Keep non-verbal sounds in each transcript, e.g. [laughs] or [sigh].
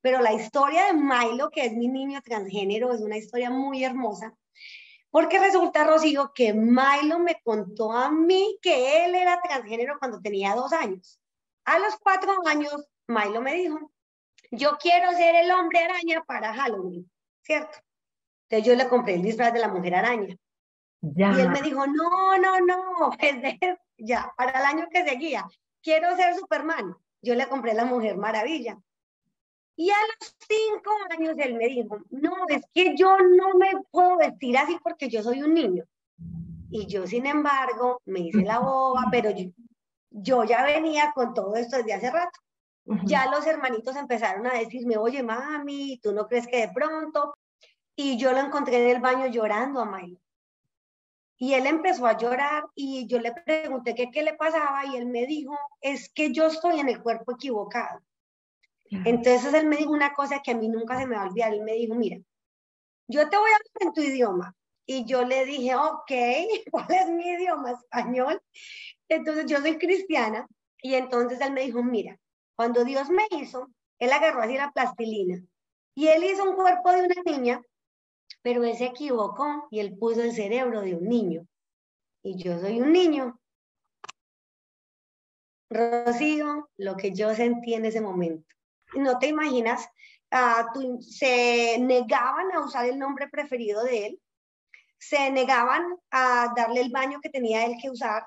pero la historia de Milo, que es mi niño transgénero, es una historia muy hermosa, porque resulta, Rocío, que Milo me contó a mí que él era transgénero cuando tenía dos años. A los cuatro años, Milo me dijo, yo quiero ser el hombre araña para Halloween, ¿cierto? Entonces yo le compré el disfraz de la mujer araña. Y él me dijo, no, no, no, [laughs] ya, para el año que seguía, quiero ser Superman. Yo le compré la Mujer Maravilla. Y a los cinco años él me dijo, no, es que yo no me puedo vestir así porque yo soy un niño. Y yo, sin embargo, me hice la boba, pero yo, ya venía con todo esto desde hace rato. Ya los hermanitos empezaron a decirme, oye, mami, ¿tú no crees que de pronto? Y yo lo encontré en el baño llorando a Milo. Y él empezó a llorar y yo le pregunté qué le pasaba y él me dijo, es que yo estoy en el cuerpo equivocado. Entonces él me dijo una cosa que a mí nunca se me va a olvidar. Él me dijo, mira, yo te voy a hablar en tu idioma. Y yo le dije, ok, [laughs] ¿cuál es mi idioma? Español. Entonces yo soy cristiana. Y entonces él me dijo, mira, cuando Dios me hizo, él agarró así la plastilina. Y él hizo un cuerpo de una niña, pero él se equivocó y él puso el cerebro de un niño. Y yo soy un niño. Rocío, lo que yo sentí en ese momento no te imaginas, uh, se negaban a usar el nombre preferido de él, se negaban a darle el baño que tenía él que usar.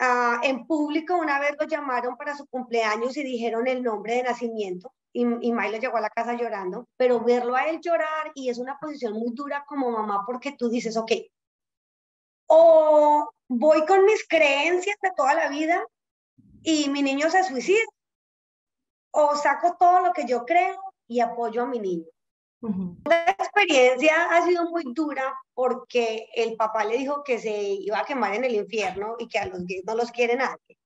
Uh, en público una vez lo llamaron para su cumpleaños y dijeron el nombre de nacimiento y, y Milo llegó a la casa llorando, pero verlo a él llorar y es una posición muy dura como mamá porque tú dices, ok, o voy con mis creencias de toda la vida y mi niño se suicida o saco todo lo que yo creo y apoyo a mi niño. La experiencia ha sido muy dura porque el papá le dijo que se iba a quemar en el infierno y que a los gays no los quiere nadie.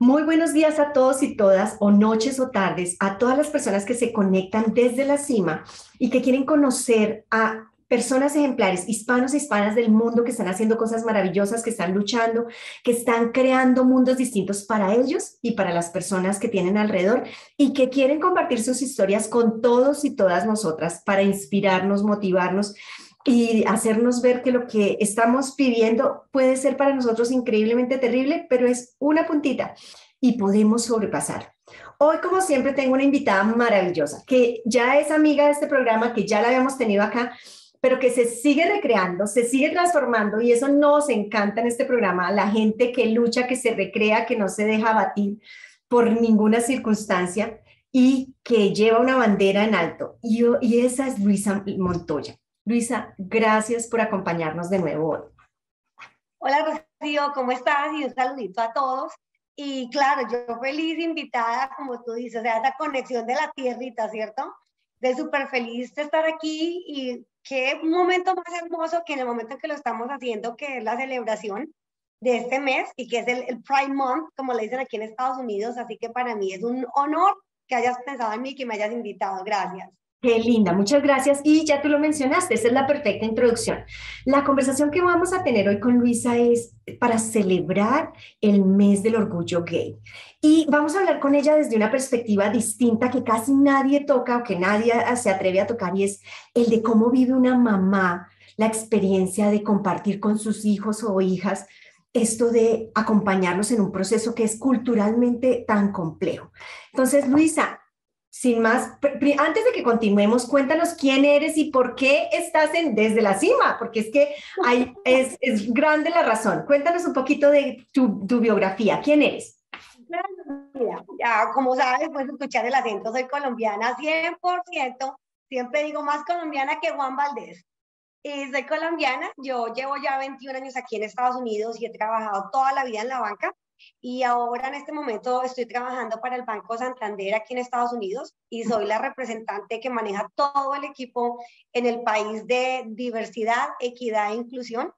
Muy buenos días a todos y todas, o noches o tardes, a todas las personas que se conectan desde la cima y que quieren conocer a personas ejemplares, hispanos e hispanas del mundo que están haciendo cosas maravillosas, que están luchando, que están creando mundos distintos para ellos y para las personas que tienen alrededor y que quieren compartir sus historias con todos y todas nosotras para inspirarnos, motivarnos y hacernos ver que lo que estamos pidiendo puede ser para nosotros increíblemente terrible, pero es una puntita y podemos sobrepasar. Hoy, como siempre, tengo una invitada maravillosa que ya es amiga de este programa, que ya la habíamos tenido acá pero que se sigue recreando, se sigue transformando y eso nos encanta en este programa, la gente que lucha, que se recrea, que no se deja batir por ninguna circunstancia y que lleva una bandera en alto. Y, y esa es Luisa Montoya. Luisa, gracias por acompañarnos de nuevo hoy. Hola Rocío, ¿cómo estás? Y un saludito a todos. Y claro, yo feliz invitada, como tú dices, o sea, esa conexión de la tierrita, ¿cierto? De súper feliz de estar aquí y qué momento más hermoso que en el momento en que lo estamos haciendo, que es la celebración de este mes y que es el, el, Prime Month, como le dicen aquí en Estados Unidos. Así que para mí es un honor que hayas pensado en mí y que me hayas invitado. Gracias. Qué linda, muchas gracias. Y ya tú lo mencionaste, esa es la perfecta introducción. La conversación que vamos a tener hoy con Luisa es para celebrar el mes del orgullo gay. Y vamos a hablar con ella desde una perspectiva distinta que casi nadie toca o que nadie se atreve a tocar y es el de cómo vive una mamá la experiencia de compartir con sus hijos o hijas esto de acompañarlos en un proceso que es culturalmente tan complejo. Entonces, Luisa, sin más, antes de que continuemos, cuéntanos quién eres y por qué estás en Desde la Cima, porque es que hay, es, es grande la razón. Cuéntanos un poquito de tu, biografía. ¿Quién eres? Ya como sabes, puedes escuchar el acento, soy colombiana 100%, siempre digo más colombiana que Juan Valdés. Y soy colombiana, yo llevo ya 21 años aquí en Estados Unidos y he trabajado toda la vida en la banca y ahora en este momento estoy trabajando para el Banco Santander aquí en Estados Unidos y soy la representante que maneja todo el equipo en el país de diversidad, equidad e inclusión.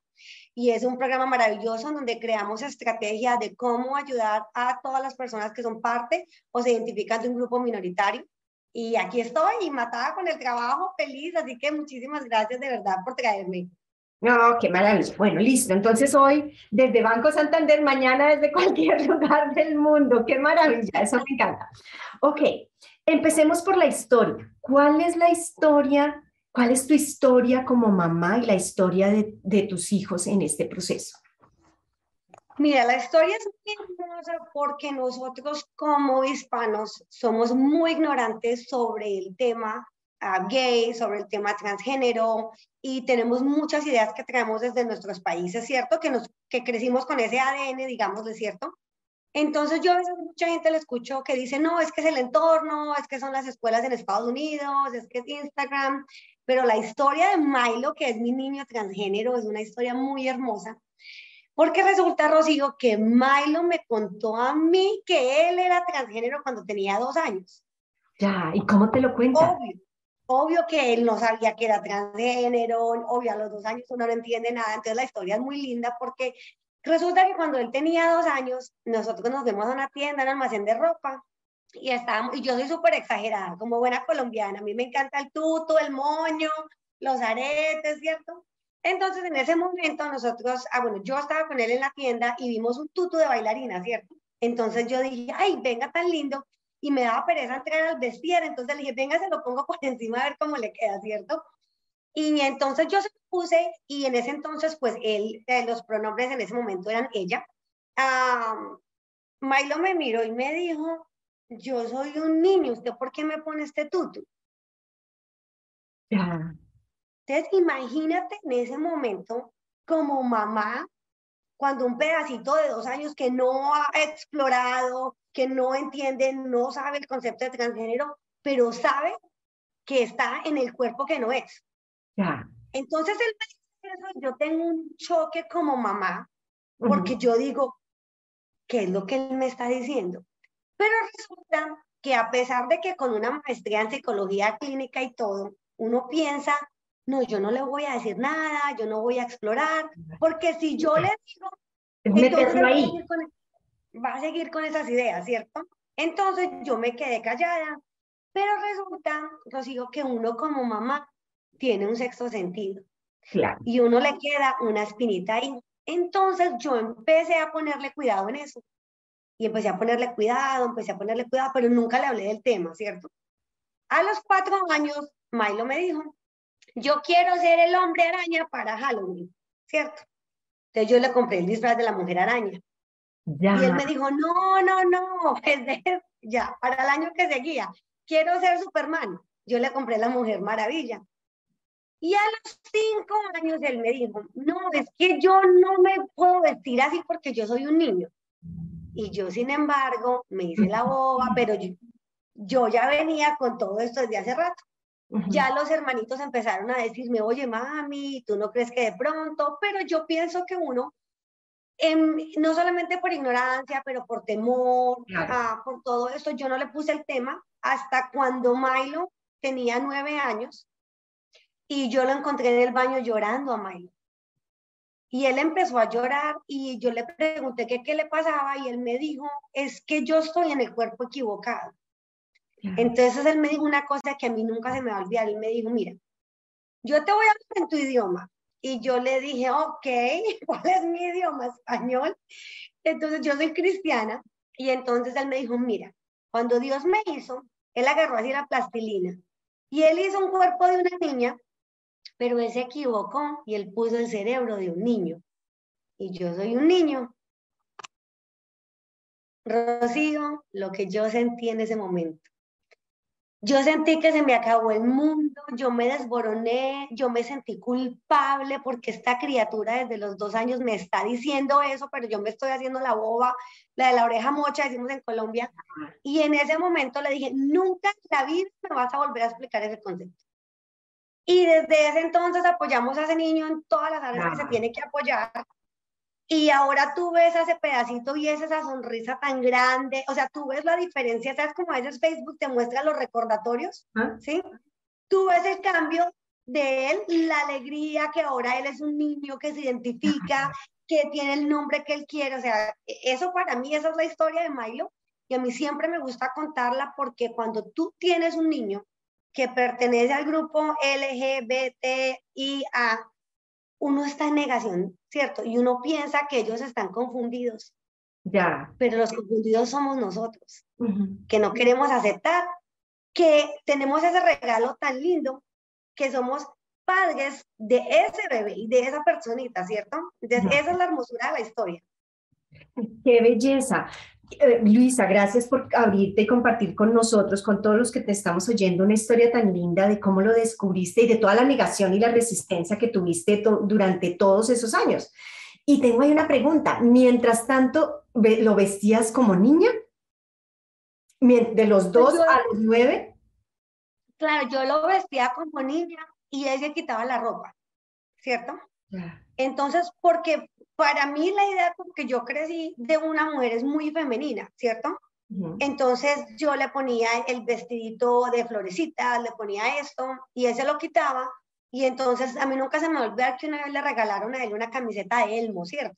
Y es un programa maravilloso donde creamos estrategias de cómo ayudar a todas las personas que son parte o se identifican de un grupo minoritario. Y aquí estoy, matada con el trabajo, feliz, así que muchísimas gracias de verdad por traerme. No, qué maravilla. Bueno, listo. Entonces hoy desde Banco Santander, mañana desde [laughs] cualquier lugar del mundo. Qué maravilla, eso me encanta. Ok, empecemos por la historia. ¿Cuál es la historia? ¿Cuál es tu historia como mamá y la historia de, de tus hijos en este proceso? Mira, la historia es muy hermosa porque nosotros como hispanos somos muy ignorantes sobre el tema uh, gay, sobre el tema transgénero y tenemos muchas ideas que traemos desde nuestros países, ¿cierto? Que, nos, que crecimos con ese ADN, digamos, ¿de cierto? Entonces yo a veces mucha gente le escucho que dice, no, es que es el entorno, es que son las escuelas en Estados Unidos, es que es Instagram, pero la historia de Milo, que es mi niño transgénero, es una historia muy hermosa porque resulta, Rocío, que Milo me contó a mí que él era transgénero cuando tenía dos años. Ya, ¿y cómo te lo cuenta? Obvio, obvio que él no sabía que era transgénero, obvio a los dos años uno no entiende nada, entonces la historia es muy linda porque resulta que cuando él tenía dos años, nosotros nos fuimos a una tienda, un almacén de ropa, y estábamos, y yo soy súper exagerada, como buena colombiana, a mí me encanta el tuto, el moño, los aretes, ¿cierto? Entonces, en ese momento nosotros, ah, bueno, yo estaba con él en la tienda y vimos un tutu de bailarina, ¿cierto? Entonces yo dije, ay, venga tan lindo, y me daba pereza entrar al vestir, entonces le dije, venga, se lo pongo por [laughs] encima a ver cómo le queda, ¿cierto? Y entonces yo se lo puse, y en ese entonces, pues él, eh, los pronombres en ese momento eran ella. Um, Milo me miró y me dijo, yo soy un niño, ¿usted por qué me pone este tutu? Ya. Entonces, imagínate en ese momento como mamá, cuando un pedacito de dos años que no ha explorado, que no entiende, no sabe el concepto de transgénero, pero sabe que está en el cuerpo que no es. Ya. Entonces, yo tengo un choque como mamá, porque yo digo, ¿qué es lo que él me está diciendo? Pero resulta que a pesar de que con una maestría en psicología clínica y todo, uno piensa no, yo no le voy a decir nada, yo no voy a explorar, porque si yo le digo, entonces va a, seguir con esas ideas, ¿cierto? Entonces yo me quedé callada, pero resulta, Rocío, que uno como mamá tiene un sexto sentido. Y uno le queda una espinita ahí. Entonces yo empecé a ponerle cuidado en eso. Y empecé a ponerle cuidado, empecé a ponerle cuidado, pero nunca le hablé del tema, ¿cierto? A los cuatro años, Milo me dijo, yo quiero ser el hombre araña para Halloween, ¿cierto? Entonces yo le compré el disfraz de la mujer araña. Y él me dijo, no, no, no, ya, para el año que seguía, quiero ser Superman. Yo le compré la mujer maravilla. Y a los cinco años él me dijo, no, es que yo no me puedo vestir así porque yo soy un niño. Y yo, sin embargo, me hice la boba, pero yo, yo ya venía con todo esto desde hace rato. Ya los hermanitos empezaron a decirme, oye, mami, tú no crees que de pronto, pero yo pienso que uno, em, no solamente por ignorancia, pero por temor, ah, por todo esto, yo no le puse el tema hasta cuando Milo tenía nueve años y yo lo encontré en el baño llorando a Milo. Y él empezó a llorar y yo le pregunté qué, qué le pasaba y él me dijo, es que yo estoy en el cuerpo equivocado. Entonces él me dijo una cosa que a mí nunca se me va a olvidar. Él me dijo, mira, yo te voy a hablar en tu idioma. Y yo le dije, ok, [laughs] ¿cuál es mi idioma? Español. Entonces yo soy cristiana. Y entonces él me dijo, mira, cuando Dios me hizo, él agarró así la plastilina. Y él hizo un cuerpo de una niña, pero él se equivocó y él puso el cerebro de un niño. Y yo soy un niño. Rocío, lo que yo sentí en ese momento. Yo sentí que se me acabó el mundo, yo me desboroné, yo me sentí culpable porque esta criatura desde los dos años me está diciendo eso, pero yo me estoy haciendo la boba, la de la oreja mocha, decimos en Colombia. Y en ese momento le dije, nunca en la vida me vas a volver a explicar ese concepto. Y desde ese entonces apoyamos a ese niño en todas las áreas que se tiene que apoyar. Y ahora tú ves ese pedacito y es esa sonrisa tan grande, o sea, tú ves la diferencia, ¿sabes? Como a veces Facebook te muestra los recordatorios, ah. ¿sí? Tú ves el cambio de él, la alegría que ahora él es un niño que se identifica, que tiene el nombre que él quiere, o sea, e, eso para mí, esa es la historia de Milo, y a mí siempre me gusta contarla porque cuando tú tienes un niño que pertenece al grupo LGBTIA, uno está en negación, ¿cierto? Y uno piensa que ellos están confundidos. Ya. Pero los confundidos somos nosotros, que no queremos aceptar que tenemos ese regalo tan lindo, que somos padres de ese bebé y de esa personita, ¿cierto? Entonces, esa es la hermosura de la historia. Qué belleza. Eh, Luisa, gracias por abrirte y compartir con nosotros, con todos los que te estamos oyendo, una historia tan linda de cómo lo descubriste y de toda la negación y la resistencia que tuviste durante todos esos años. Y tengo ahí una pregunta. Mientras tanto, ¿lo vestías como niña? ¿De los pues dos a los nueve? Claro, yo lo vestía como niña y se quitaba la ropa, ¿cierto? Entonces, porque para mí la idea como que yo crecí de una mujer es muy femenina, ¿cierto? Entonces yo le ponía el vestidito de florecitas, le ponía esto y él se lo quitaba y entonces a mí nunca se me olvidó que una vez le regalaron a él una camiseta de Elmo, ¿cierto?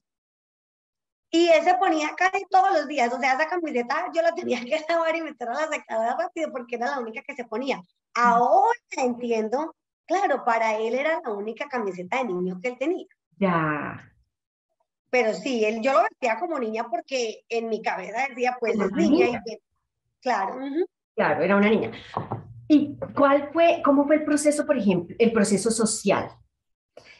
Y él se ponía casi todos los días, o sea, esa camiseta yo la tenía que lavar y meter a la secadora rápido porque era la única que se ponía. Ahora entiendo, claro, para él era la única camiseta de niño que él tenía. Ya pero sí, él, yo lo vestía como niña porque en mi cabeza decía, pues es niña. Y, claro. Claro, era una niña. ¿Y cuál fue, cómo fue el proceso, por ejemplo, el proceso social?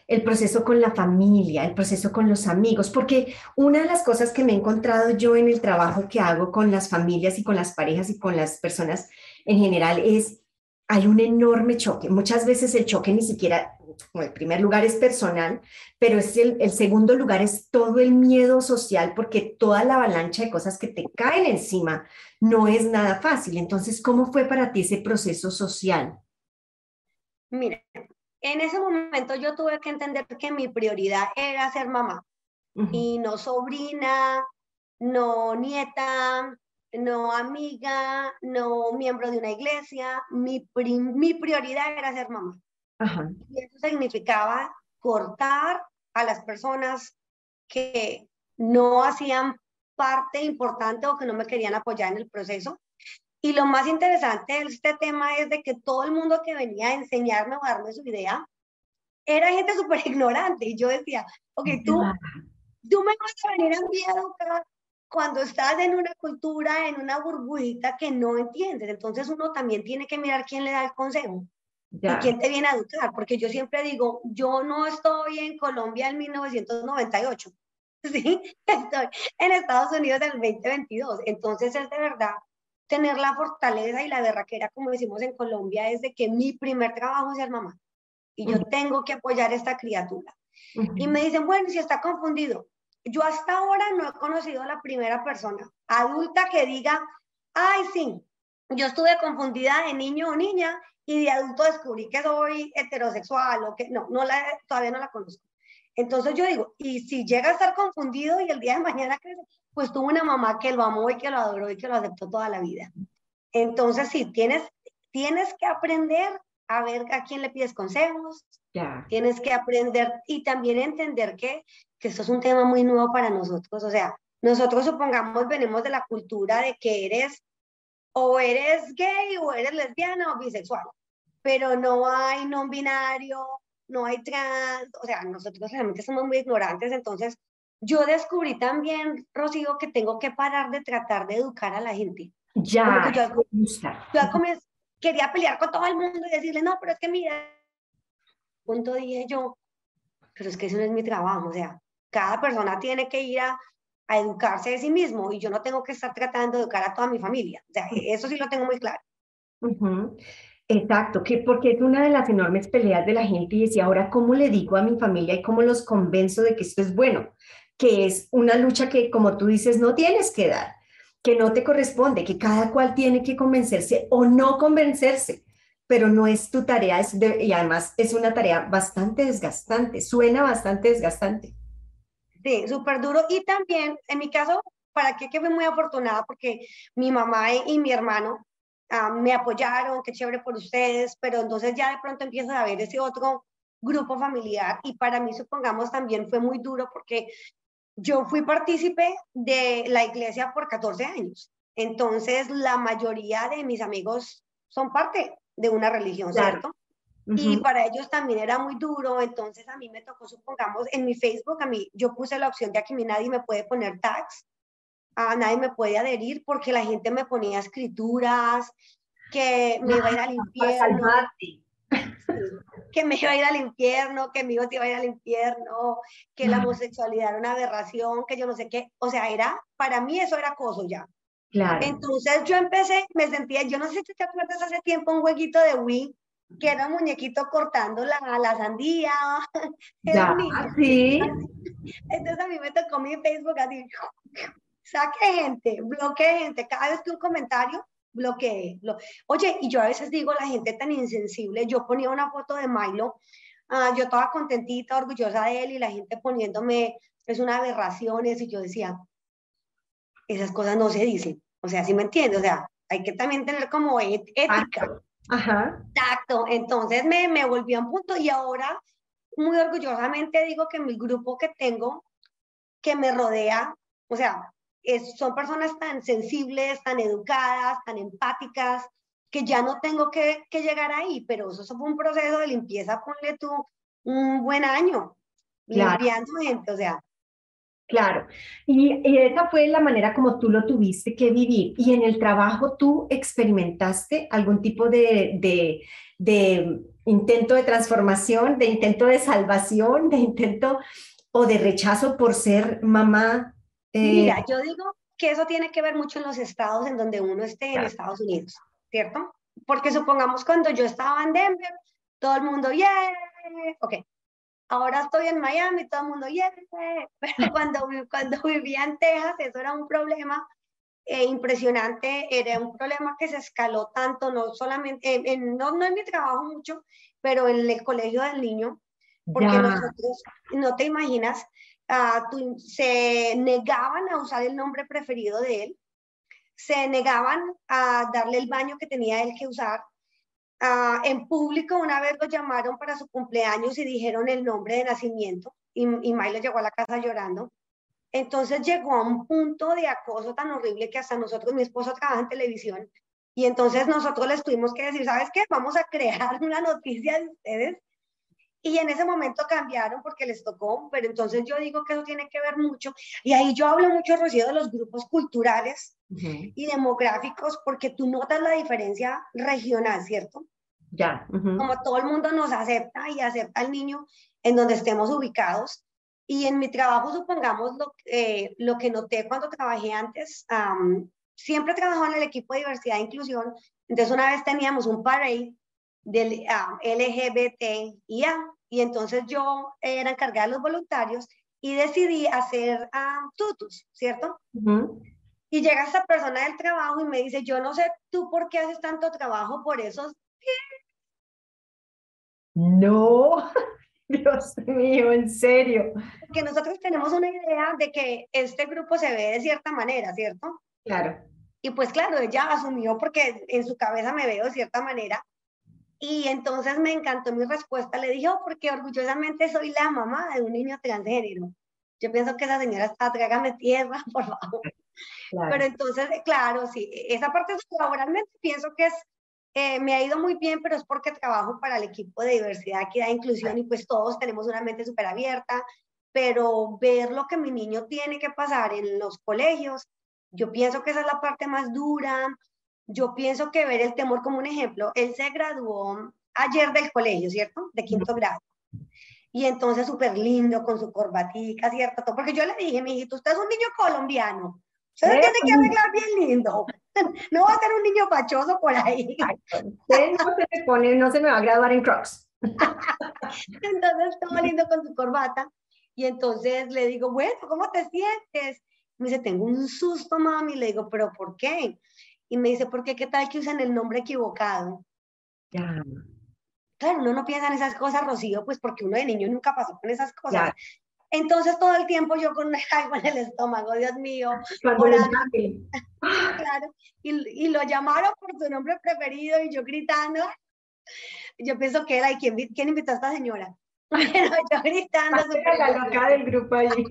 El proceso con la familia, el proceso con los amigos, porque una de las cosas que me he encontrado yo en el trabajo que hago con las familias y con las parejas y con las personas en general es, hay un enorme choque. Muchas veces el choque ni siquiera el primer lugar es personal, pero es el, el, segundo lugar es todo el miedo social, porque toda la avalancha de cosas que te caen encima no es nada fácil. Entonces, ¿cómo fue para ti ese proceso social? Mira, en ese momento yo tuve que entender que mi prioridad era ser mamá y no sobrina, no nieta, no amiga, no miembro de una iglesia. Mi, mi prioridad era ser mamá. Y eso significaba cortar a las personas que no hacían parte importante o que no me querían apoyar en el proceso. Y lo más interesante de este tema es de que todo el mundo que venía a enseñarme o darme su idea era gente [laughs] súper ignorante. Y yo decía, ok, tú, tú me vas a venir a educar cuando estás en una cultura, en una burbujita que no entiendes. Entonces uno también tiene que mirar quién le da el consejo. ¿Y quién te viene a educar? Porque yo siempre digo, yo no estoy en Colombia en 1998, [laughs] ¿sí? Estoy en Estados Unidos en el 2022. Entonces es de verdad tener la fortaleza y la berraquera, como decimos en Colombia, es de que mi primer trabajo es ser mamá. Y yo tengo que apoyar a esta criatura. Y me dicen, bueno, si está confundido. Yo hasta ahora no he conocido a la primera persona adulta que diga, ay, sí, yo estuve confundida de niño o niña y de adulto descubrí que soy heterosexual o que no, no la, todavía no la conozco. Entonces yo digo, y si llega a estar confundido y el día de mañana crece, pues tuvo una mamá que lo amó y que lo adoró y que lo aceptó toda la vida. Entonces sí, tienes, tienes que aprender a ver a quién le pides consejos, ya tienes que aprender y también entender que, que esto es un tema muy nuevo para nosotros. O sea, nosotros supongamos venimos de la cultura de que eres o eres gay o eres lesbiana o bisexual, pero no hay no binario, no hay trans, o sea, nosotros realmente somos muy ignorantes, entonces yo descubrí también, Rocío, que tengo que parar de tratar de educar a la gente. Ya, yo, quería pelear con todo el mundo y decirle, no, pero es que mira, punto dije yo, pero es que eso no es mi trabajo, o sea, cada persona tiene que ir a, a educarse de sí mismo y yo no tengo que estar tratando de educar a toda mi familia. O sea, eso sí lo tengo muy claro. Exacto, que porque es una de las enormes peleas de la gente y decía, ahora, ¿cómo le digo a mi familia y cómo los convenzo de que esto es bueno? Que es una lucha que, como tú dices, no tienes que dar, que no te corresponde, que cada cual tiene que convencerse o no convencerse, pero no es tu tarea es y además es una tarea bastante desgastante, suena bastante desgastante. Sí, súper duro. Y también, en mi caso, para qué que fui muy afortunada porque mi mamá y, mi hermano ah, me apoyaron, qué chévere por ustedes, pero entonces ya de pronto empieza a ver ese otro grupo familiar y para mí, supongamos, también fue muy duro porque yo fui partícipe de la iglesia por 14 años. Entonces, la mayoría de mis amigos son parte de una religión, ¿cierto? Y para ellos también era muy duro, entonces a mí me tocó, supongamos, en mi Facebook, a mí yo puse la opción de que a mí nadie me puede poner tags, a nadie me puede adherir porque la gente me ponía escrituras, que me iba a ir al [laughs] infierno, que me iba a ir al infierno, que mi hijo se iba a ir al infierno, que la homosexualidad era una aberración, que yo no sé qué, o sea, era, para mí eso era acoso ya. Claro. Entonces yo empecé, me sentía, yo no sé si te acuerdas hace tiempo un jueguito de Wii, que era un muñequito cortando la, la sandía. [laughs] Ya, sí. Entonces a mí me tocó mi Facebook así, saque gente, bloquee gente, cada vez que un comentario, bloquee. Oye, y yo a veces digo, la gente tan insensible, yo ponía una foto de Milo, uh, yo estaba contentita, orgullosa de él, y la gente poniéndome, es una aberración, y yo decía, esas cosas no se dicen, o sea, ¿sí me entiendes? O sea, hay que también tener como ética. Ajá. Exacto. Entonces me, me volví a un punto y ahora muy orgullosamente digo que mi grupo que tengo, que me rodea, o sea, es, son personas tan sensibles, tan educadas, tan empáticas, que ya no tengo que, que llegar ahí, pero eso, fue un proceso de limpieza, ponle tú un buen año, limpiando gente, o sea, Claro, y, esa fue la manera como tú lo tuviste que vivir. ¿Y en el trabajo tú experimentaste algún tipo de, de, intento de transformación, de intento de salvación, de intento o de rechazo por ser mamá? Eh? Mira, yo digo que eso tiene que ver mucho en los estados en donde uno esté en Estados Unidos, ¿cierto? Porque supongamos cuando yo estaba en Denver, todo el mundo, yeah, ok, Ahora estoy en Miami, todo el mundo, yeah, pero cuando, cuando vivía en Texas, eso era un problema eh, impresionante, era un problema que se escaló tanto, no solamente, en, no, no en mi trabajo mucho, pero en el colegio del niño, porque nosotros, no te imaginas, uh, se negaban a usar el nombre preferido de él, se negaban a darle el baño que tenía él que usar, Ah, en público una vez lo llamaron para su cumpleaños y dijeron el nombre de nacimiento y, y Milo llegó a la casa llorando. Entonces llegó a un punto de acoso tan horrible que hasta nosotros, mi esposo trabaja en televisión, y entonces nosotros les tuvimos que decir, ¿sabes qué? Vamos a crear una noticia de ustedes. Y en ese momento cambiaron porque les tocó, pero entonces yo digo que eso tiene que ver mucho. Y ahí yo hablo mucho, Rocío, de los grupos culturales y demográficos, porque tú notas la diferencia regional, ¿cierto? Ya. Como todo el mundo nos acepta y acepta al niño en donde estemos ubicados. Y en mi trabajo, supongamos lo, eh, lo que noté cuando trabajé antes, siempre trabajaba en el equipo de diversidad e inclusión. Entonces, una vez teníamos un parade del LGBTIA y entonces yo era encargada de los voluntarios y decidí hacer tutus, ¿cierto? Y llega esta persona del trabajo y me dice, yo no sé tú por qué haces tanto trabajo por esos no, [laughs] Dios mío, en serio. Que nosotros tenemos una idea de que este grupo se ve de cierta manera, ¿cierto? Claro. Y pues claro, ella asumió porque en su cabeza me veo de cierta manera. Y entonces me encantó mi respuesta. Le dije, oh, porque orgullosamente soy la mamá de un niño transgénero. Yo pienso que esa señora está, trágame tierra, [laughs] por favor. Pero entonces, claro, sí, esa parte laboralmente pienso que es eh, me ha ido muy bien, pero es porque trabajo para el equipo de diversidad, equidad e inclusión y pues todos tenemos una mente súper abierta, pero ver lo que mi niño tiene que pasar en los colegios, yo pienso que esa es la parte más dura. Yo pienso que ver el temor como un ejemplo, él se graduó ayer del colegio, ¿cierto? De quinto grado. Y entonces súper lindo con su corbatica, ¿cierto? Porque yo le dije, mi hijito, usted es un niño colombiano, usted tiene que arreglar bien lindo. no va a ser un niño pachoso por ahí. no se me pone, no se me va a graduar en Crocs. entonces estaba lindo con su corbata y entonces le digo, bueno, ¿cómo te sientes? Me dice, tengo un susto, mami. Le digo, ¿pero por qué? Y me dice, ¿por qué? ¿Qué tal que usan el nombre equivocado? Ya. Claro, uno no piensa en esas cosas, Rocío, pues porque uno de niño nunca pasó con esas cosas. Entonces todo el tiempo yo con algo [laughs] en el estómago, Dios mío. [laughs] Claro, y, y, lo llamaron por su nombre preferido y yo gritando. Yo pienso que era, ¿y quién, quién invitó a esta señora? [laughs] Pero yo gritando. la loca del grupo allí.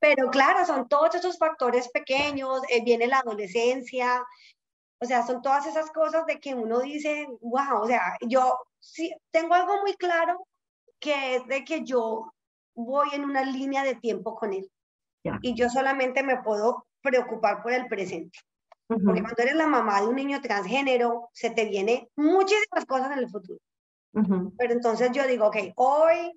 Pero claro, son todos esos factores pequeños, eh, viene la adolescencia, o sea, son todas esas cosas de que uno dice, wow, o sea, yo sí, tengo algo muy claro que es de que yo voy en una línea de tiempo con él. Y yo solamente me puedo preocupar por el presente. Porque cuando eres la mamá de un niño transgénero, se te viene muchísimas cosas en el futuro. Pero entonces yo digo, ok, hoy,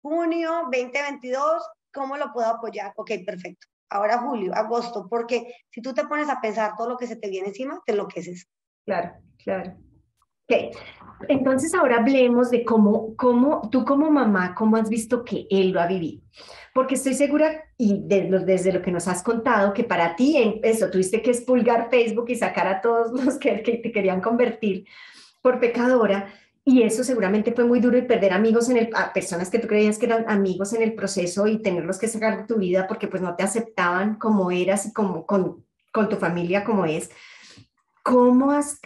junio 2022, ¿cómo lo puedo apoyar? Ok, perfecto. Ahora julio, agosto, porque si tú te pones a pensar todo lo que se te viene encima, te enloqueces. Claro, claro. Entonces ahora hablemos de cómo, cómo tú como mamá, cómo has visto que él lo ha vivido. Porque estoy segura, y desde lo que nos has contado, que para ti eso tuviste que expulgar Facebook y sacar a todos [laughs] los que, que te querían convertir por pecadora. Y eso seguramente fue muy duro y perder amigos en el, a personas que tú creías que eran amigos en el proceso y tenerlos que sacar de tu vida porque pues no te aceptaban como eras y como con, con tu familia como es. ¿Cómo has,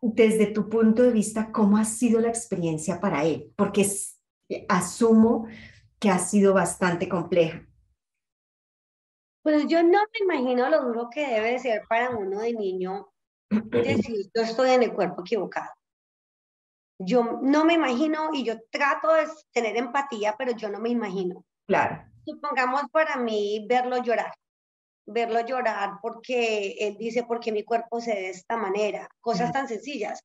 desde tu punto de vista, cómo ha sido la experiencia para él? Porque asumo que ha sido bastante compleja. Pues yo no me imagino lo duro que debe ser para uno de niño [clears throat] decir, yo estoy en el cuerpo equivocado. Yo no me imagino y yo trato de tener empatía, pero yo no me imagino. Claro. Supongamos para mí verlo llorar verlo llorar porque él dice, porque mi cuerpo se ve de esta manera, cosas tan sencillas.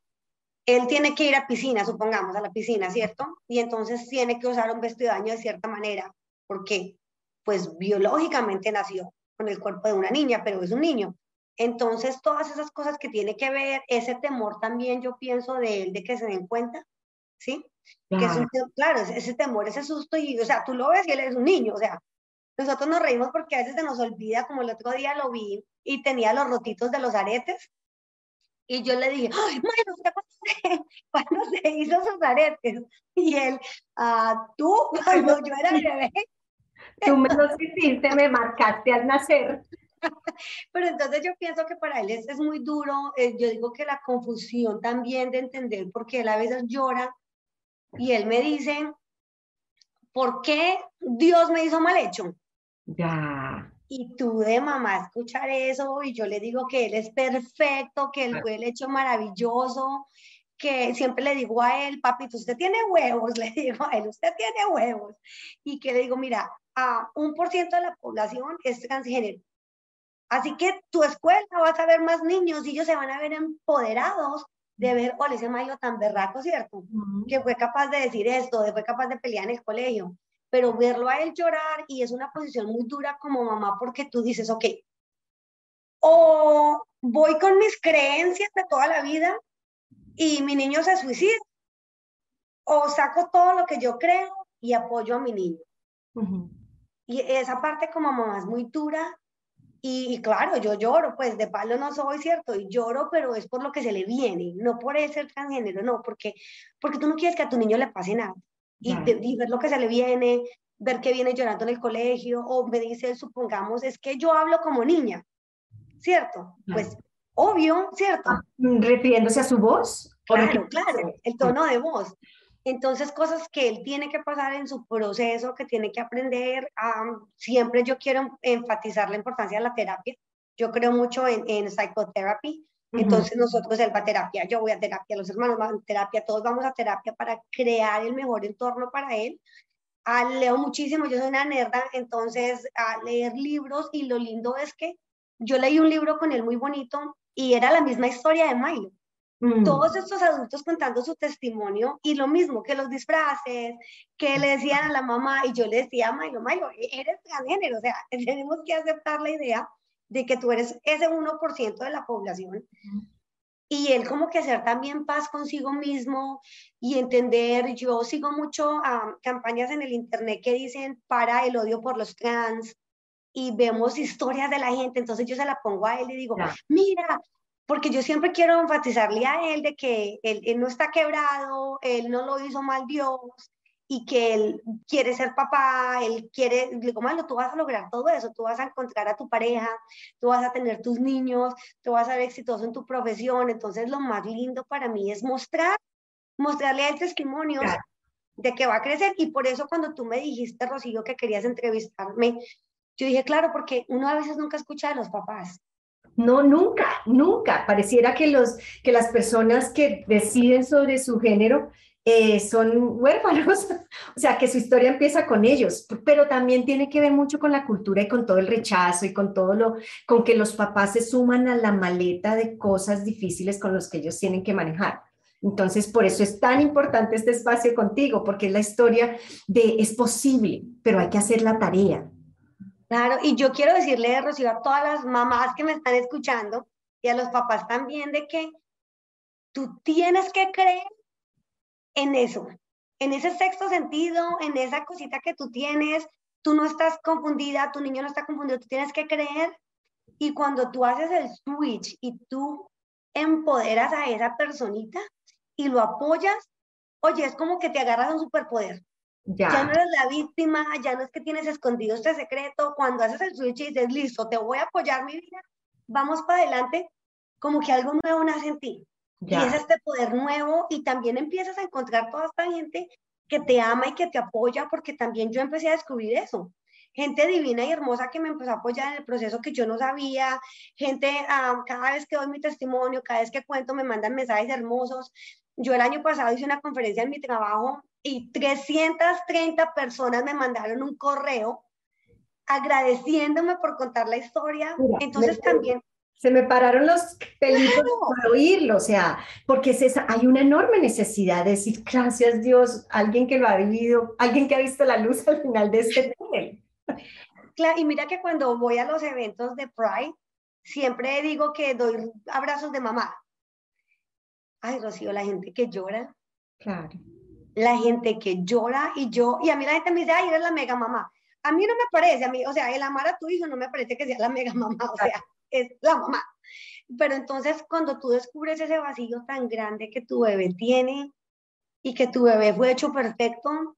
Él tiene que ir a piscina, supongamos, a la piscina, ¿cierto? Y entonces tiene que usar un vestido de baño de cierta manera, porque pues biológicamente nació con el cuerpo de una niña, pero es un niño. Entonces, todas esas cosas que tiene que ver, ese temor también yo pienso de él, de que se den cuenta, ¿sí? Que es un, claro, ese temor, ese susto, y, o sea, tú lo ves y él es un niño, o sea, nosotros nos reímos porque a veces se nos olvida, como el otro día lo vi y tenía los rotitos de los aretes. Y yo le dije, ay, bueno, cuando [laughs] se hizo sus aretes? Y él, ah, tú, [laughs] cuando yo era [laughs] bebé. Tú me los hiciste, me marcaste al nacer. Pero entonces yo pienso que para él es, es muy duro. Eh, yo digo que la confusión también de entender, porque él a veces llora y él me dice, ¿por qué Dios me hizo mal hecho? Ya. Y tú de mamá escuchar eso y yo le digo que él es perfecto, que él fue el hecho maravilloso, que siempre le digo a él, papito, usted tiene huevos, [laughs] le digo a él, usted tiene huevos. Y que le digo, mira, a un por ciento de la población es transgénero. Así que tu escuela vas a ver más niños y ellos se van a ver empoderados de ver, ole, ese mayo tan berraco, ¿cierto? Que fue capaz de decir esto, de fue capaz de pelear en el colegio pero verlo a él llorar y es una posición muy dura como mamá porque tú dices, ok, o voy con mis creencias de toda la vida y mi niño se suicida, o saco todo lo que yo creo y apoyo a mi niño. Y esa parte como mamá es muy dura y, claro, yo lloro, pues de palo no soy, ¿cierto? Y lloro, pero es por lo que se le viene, no por ser transgénero, no, porque, porque tú no quieres que a tu niño le pase nada y, ver lo que se le viene, ver que viene llorando en el colegio, o me dice, supongamos, es que yo hablo como niña, ¿cierto? Pues obvio, ¿cierto? Ah, refiriéndose a su voz. Claro, claro, el tono de voz. Entonces, cosas que él tiene que pasar en su proceso, que tiene que aprender. siempre yo quiero enfatizar la importancia de la terapia. Yo creo mucho en, en psicoterapia. Entonces nosotros él va a terapia, yo voy a terapia, los hermanos van a terapia, todos vamos a terapia para crear el mejor entorno para él. Ah, leo muchísimo, yo soy una nerda, entonces a leer libros y lo lindo es que yo leí un libro con él muy bonito y era la misma historia de Milo. Mm. Todos estos adultos contando su testimonio y lo mismo que los disfraces, que le decían a la mamá y yo le decía a Milo, Milo, eres transgénero, o sea, [laughs] tenemos que aceptar la idea de que tú eres ese 1% de la población. Y él como que hacer también paz consigo mismo y entender, yo sigo mucho a campañas en el internet que dicen para el odio por los trans y vemos [laughs] historias de la gente, entonces yo se la pongo a él y digo, mira, porque yo siempre quiero enfatizarle a él de que él, él, no está quebrado, él no lo hizo mal Dios, y que él quiere ser papá, él quiere, digo, malo, tú vas a lograr todo eso, tú vas a encontrar a tu pareja, tú vas a tener tus niños, tú vas a ser exitoso en tu profesión, entonces lo más lindo para mí es mostrar, mostrarle el testimonio de que va a crecer y por eso cuando tú me dijiste, Rocío, que querías entrevistarme, yo dije, claro, porque uno a veces nunca escucha de los papás. No, nunca, nunca. Pareciera que, los, que las personas que deciden sobre su género eh, son huérfanos, [laughs] o sea, que su historia empieza con ellos, pero también tiene que ver mucho con la cultura y con todo el rechazo y con todo lo, con que los papás se suman a la maleta de cosas difíciles con los que ellos tienen que manejar. Entonces, por eso es tan importante este espacio contigo, porque es la historia de es posible, pero hay que hacer la tarea. Claro, y yo quiero decirle, Rocío, a todas las mamás que me están escuchando y a los papás también, de que tú tienes que creer en eso, en ese sexto sentido, en esa cosita que tú tienes, tú no estás confundida, tu niño no está confundido, tú tienes que creer. Y cuando tú haces el switch y tú empoderas a esa personita y lo apoyas, oye, es como que te agarras un superpoder. Ya. ya. no eres la víctima, ya no es que tienes escondido este secreto. Cuando haces el switch y dices, listo, te voy a apoyar mi vida, vamos para adelante, como que algo nuevo nace en ti. Y es este poder nuevo y también empiezas a encontrar toda esta gente que te ama y que te apoya, porque también yo empecé a descubrir eso. Gente divina y hermosa que me empezó a apoyar en el proceso que yo no sabía. Gente, ah, cada vez que doy mi testimonio, cada vez que cuento, me mandan mensajes hermosos. Yo el año pasado hice una conferencia en mi trabajo y 330 personas me mandaron un correo agradeciéndome por contar la historia. Entonces también se me pararon los pelitos por oírlo, o sea, porque es esa, hay una enorme necesidad de decir gracias Dios, alguien que lo ha vivido, alguien que ha visto la luz al final de este túnel. Claro, y mira que cuando voy a los eventos de Pride, siempre digo que doy abrazos de mamá. Ay, Rocío, la gente que llora. Claro. La gente que llora y yo, y a mí la gente me dice, ay, eres la mega mamá. A mí no me parece, a mí, o sea, el amar a tu hijo no me parece que sea la mega mamá, o sea, es la mamá. Pero entonces cuando tú descubres ese vacío tan grande que tu bebé tiene y que tu bebé fue hecho perfecto,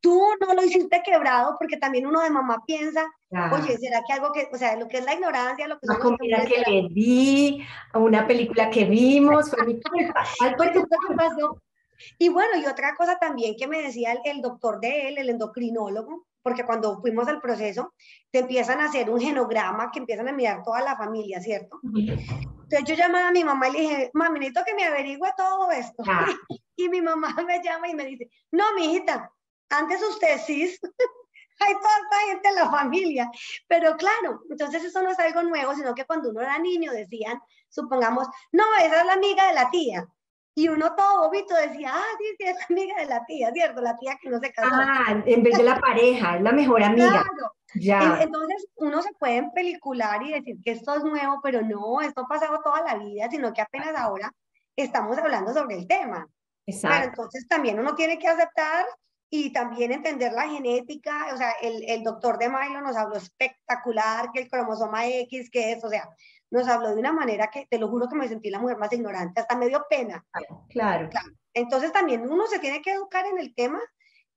tú no lo hiciste quebrado porque también uno de mamá piensa, oye, ¿será que algo que, o sea, lo que es la ignorancia, lo que una comida que le di, una película que vimos, fue mi [laughs] culpa. Y bueno, y otra cosa también que me decía el, el doctor de él, el endocrinólogo, porque cuando fuimos al proceso, te empiezan a hacer un genograma que empiezan a mirar toda la familia, ¿cierto? Entonces yo llamaba a mi mamá y le dije, mami, necesito que me averigüe todo esto. Ah. [laughs] y mi mamá [laughs] me llama y me dice, no, mi hijita, antes usted sí, [laughs] hay toda esta gente en la familia. Pero claro, entonces eso no es algo nuevo, sino que cuando uno era niño decían, supongamos, no, esa es la amiga de la tía. Y uno todo bobito decía, ah, sí, sí, es amiga de la tía, ¿cierto? La tía que no se casó. Ah, en vez de la pareja, es la mejor amiga. Claro. Ya. Entonces uno se puede pelicular y decir que esto es nuevo, pero no, esto ha pasado toda la vida, sino que apenas ahora estamos hablando sobre el tema. Exacto. Pero entonces también uno tiene que aceptar y también entender la genética, o sea, el, el doctor de Milo nos habló espectacular, que el cromosoma X, que es, o sea, nos habló de una manera que te lo juro que me sentí la mujer más ignorante, hasta me dio pena. Claro. Entonces también uno se tiene que educar en el tema,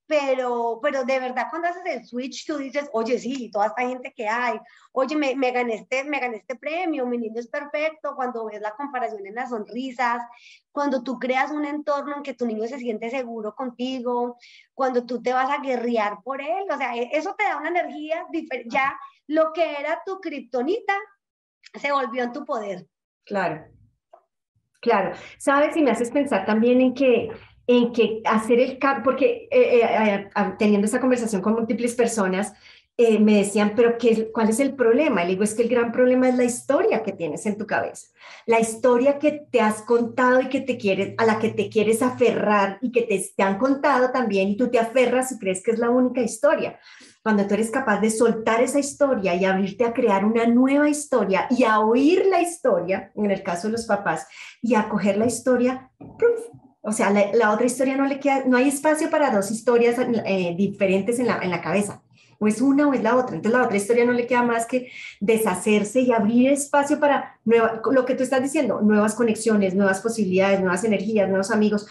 pero, pero de verdad cuando haces el switch tú dices, oye, sí, toda esta gente que hay, oye, me, me, gané este, me gané este premio, mi niño es perfecto, cuando ves la comparación en las sonrisas, cuando tú creas un entorno en que tu niño se siente seguro contigo, cuando tú te vas a guerrear por él, o sea, e, eso te da una energía diferente, ya lo que era tu kriptonita se volvió en tu poder. Claro, claro. Sabes, y me haces pensar también en que, en que hacer el cambio, porque eh, eh, eh, teniendo esa conversación con múltiples personas, me decían, pero qué, ¿cuál es el problema? Le digo, es que el gran problema es la historia que tienes en tu cabeza, la historia que te has contado y que te quieres, a la que te quieres aferrar y que te, te han contado también y tú te aferras y crees que es la única historia cuando tú eres capaz de soltar esa historia y abrirte a crear una nueva historia y a oír la historia, en el caso de los papás, y a coger la historia, o sea, la, otra historia no le queda, no hay espacio para dos historias eh, diferentes en la, en la cabeza. O es una o es la otra. Entonces la otra historia no le queda más que deshacerse y abrir espacio para lo que tú estás diciendo, nuevas conexiones, nuevas posibilidades, nuevas energías, nuevos amigos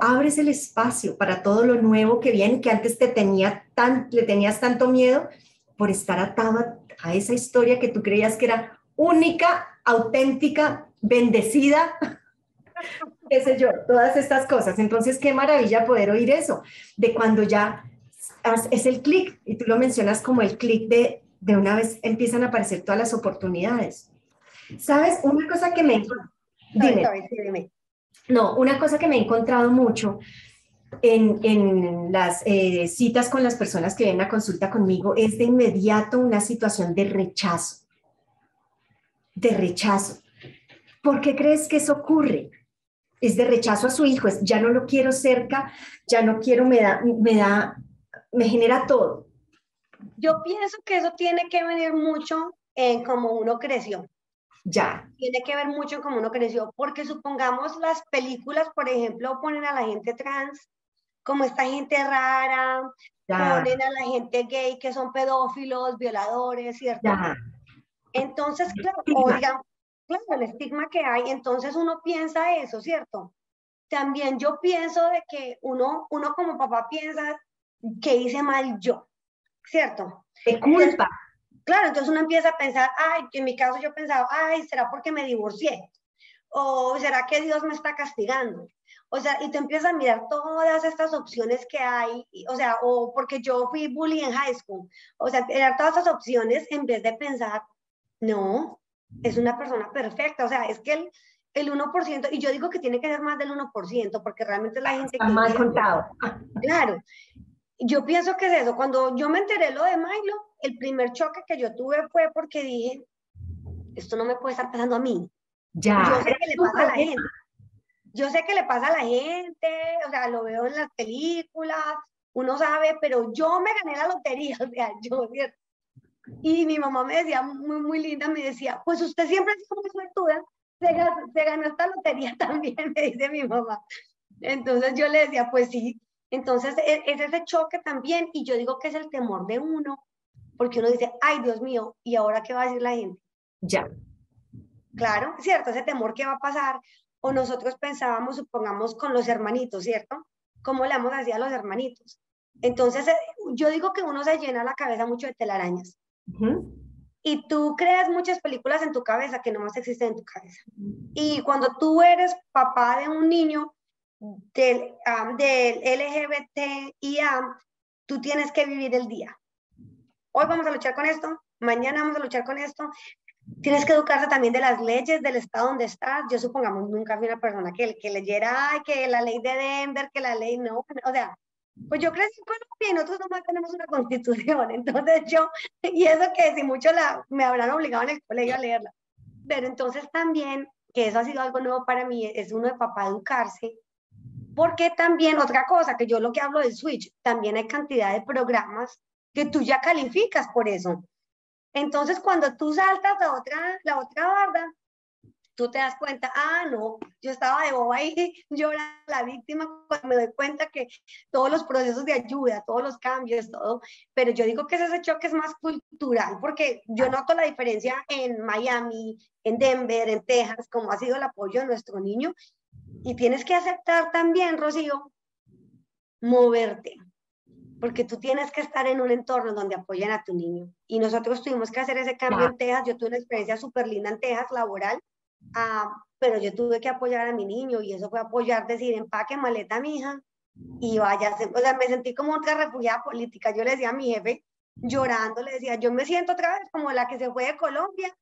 abres el espacio para todo lo nuevo que viene, que antes te tenía tan, le tenías tanto miedo por estar atado a, esa historia que tú creías que era única, auténtica, bendecida, [laughs] qué sé yo, todas estas cosas. Entonces, qué maravilla poder oír eso, de cuando ya es el clic, y tú lo mencionas como el clic de, de una vez empiezan a aparecer todas las oportunidades. ¿Sabes? Una cosa que me... Dime. dime. No, una cosa que me he encontrado mucho en, las eh, citas con las personas que vienen a consulta conmigo es de inmediato una situación de rechazo, de rechazo. ¿Por qué crees que eso ocurre? Es de rechazo a su hijo, es ya no lo quiero cerca, ya no quiero, me da, me da, me genera todo. Yo pienso que eso tiene que venir mucho en cómo uno creció. Ya. Tiene que ver mucho en cómo uno creció, porque supongamos las películas, por ejemplo, ponen a la gente trans como esta gente rara, ponen a la gente gay que son pedófilos, violadores, ¿cierto? Entonces, claro, oigan, claro, el estigma que hay, entonces uno piensa eso, ¿cierto? También yo pienso de que uno, uno como papá piensa que hice mal yo, ¿cierto? De culpa. claro, entonces uno empieza a pensar, ay, en mi caso yo pensaba, ay, ¿será porque me divorcié? ¿O será que Dios me está castigando? O sea, y te empiezas a mirar todas estas opciones que hay, o sea, o porque yo fui bully en high school, o sea, mirar todas estas opciones en vez de pensar, no, es una persona perfecta, o sea, es que el, el 1%, y yo digo que tiene que ser más del 1%, porque realmente la gente... Está mal contado. Claro, yo pienso que es eso, cuando yo me enteré lo de Milo, el primer choque que yo tuve fue porque dije, esto no me puede estar pasando a mí. Ya. Yo sé que le pasa a la gente yo sé que le pasa a la gente, o sea, lo veo en las películas, uno sabe, pero yo me gané la lotería, [laughs] o sea, yo, y mi mamá me decía, muy, muy linda, me decía, pues usted siempre sido muy suertuda, se ganó, se ganó esta lotería [laughs] también, [laughs] me dice mi mamá. Entonces yo le decía, pues sí, entonces e, es ese choque también, y yo digo que es el temor de uno, porque uno dice, ay Dios mío, ¿y ahora qué va a decir la gente? Ya. Claro, cierto, ese temor que va a pasar, o nosotros pensábamos, supongamos, con los hermanitos, ¿cierto? ¿Cómo le vamos a decir a los hermanitos? Entonces, eh, yo digo que uno se llena la cabeza mucho de telarañas. Y tú creas muchas películas en tu cabeza que no más existen en tu cabeza. Y cuando tú eres papá de un niño del, um, del LGBTIA, tú tienes que vivir el día. Hoy vamos a luchar con esto, mañana vamos a luchar con esto, tienes que educarse también de las leyes del estado donde estás. Yo supongamos, nunca fui una persona que, que leyera que la ley de Denver, que la ley no, o sea, pues yo crecí con Colombia y nosotros nomás tenemos una constitución, [laughs] entonces yo, y eso que si mucho la, me habrán obligado en el colegio a leerla, pero entonces también, que eso ha sido algo nuevo para mí, es uno de papá educarse, porque también otra cosa, que yo lo que hablo del Switch, también hay cantidad de programas que tú ya calificas por eso. Entonces, cuando tú saltas la otra, la otra barda, tú te das cuenta, ah, no, yo estaba de boba ahí, [laughs] yo era la víctima cuando me doy cuenta que todos los procesos de ayuda, todos los cambios, todo, pero yo digo que ese choque es más cultural, porque yo noto la diferencia en Miami, en Denver, en Texas, como ha sido el apoyo de nuestro niño, y tienes que aceptar también, Rocío, moverte porque tú tienes que estar en un entorno donde apoyen a tu niño. Y nosotros tuvimos que hacer ese cambio en Texas. Yo tuve una experiencia súper linda en Texas, laboral, ah, pero yo tuve que apoyar a mi niño y eso fue apoyar, decir, empaque maleta a mi hija y vaya. O sea, me sentí como otra refugiada política. Yo le decía a mi jefe, llorando, le decía, yo me siento otra vez como la que se fue de Colombia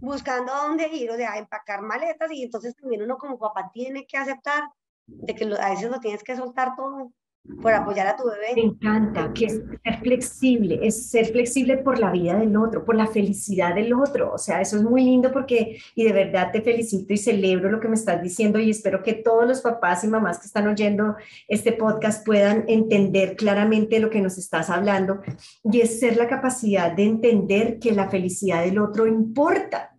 buscando a dónde ir, o sea, empacar maletas y entonces también uno como papá tiene que aceptar de que a veces lo tienes que soltar todo por apoyar a tu bebé. Me encanta, que es ser flexible, es ser flexible por la vida del otro, por la felicidad del otro. O sea, eso es muy lindo porque, y de verdad te felicito y celebro lo que me estás diciendo y espero que todos los papás y mamás que están oyendo este podcast puedan entender claramente lo que nos estás hablando y es ser la capacidad de entender que la felicidad del otro importa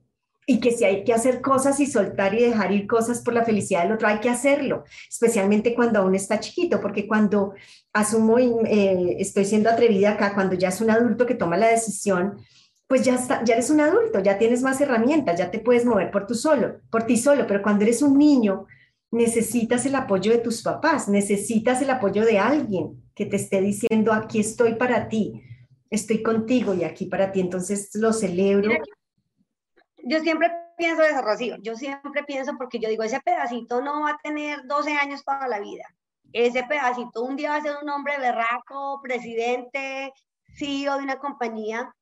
y que si hay que hacer cosas y soltar y dejar ir cosas por la felicidad del otro, hay que hacerlo, especialmente cuando aún está chiquito, porque cuando asumo y eh, estoy siendo atrevida acá, cuando ya es un adulto que toma la decisión, pues ya, está, ya eres un adulto, ya tienes más herramientas, ya te puedes mover por, tu solo, por ti solo, pero cuando eres un niño, necesitas el apoyo de tus papás, necesitas el apoyo de alguien que te esté diciendo, aquí estoy para ti, estoy contigo y aquí para ti, entonces lo celebro yo siempre pienso eso, Rocío. Yo siempre pienso porque yo digo, ese pedacito no va a tener 12 años toda la vida. Ese pedacito un día va a ser un hombre berraco, presidente, CEO de una compañía.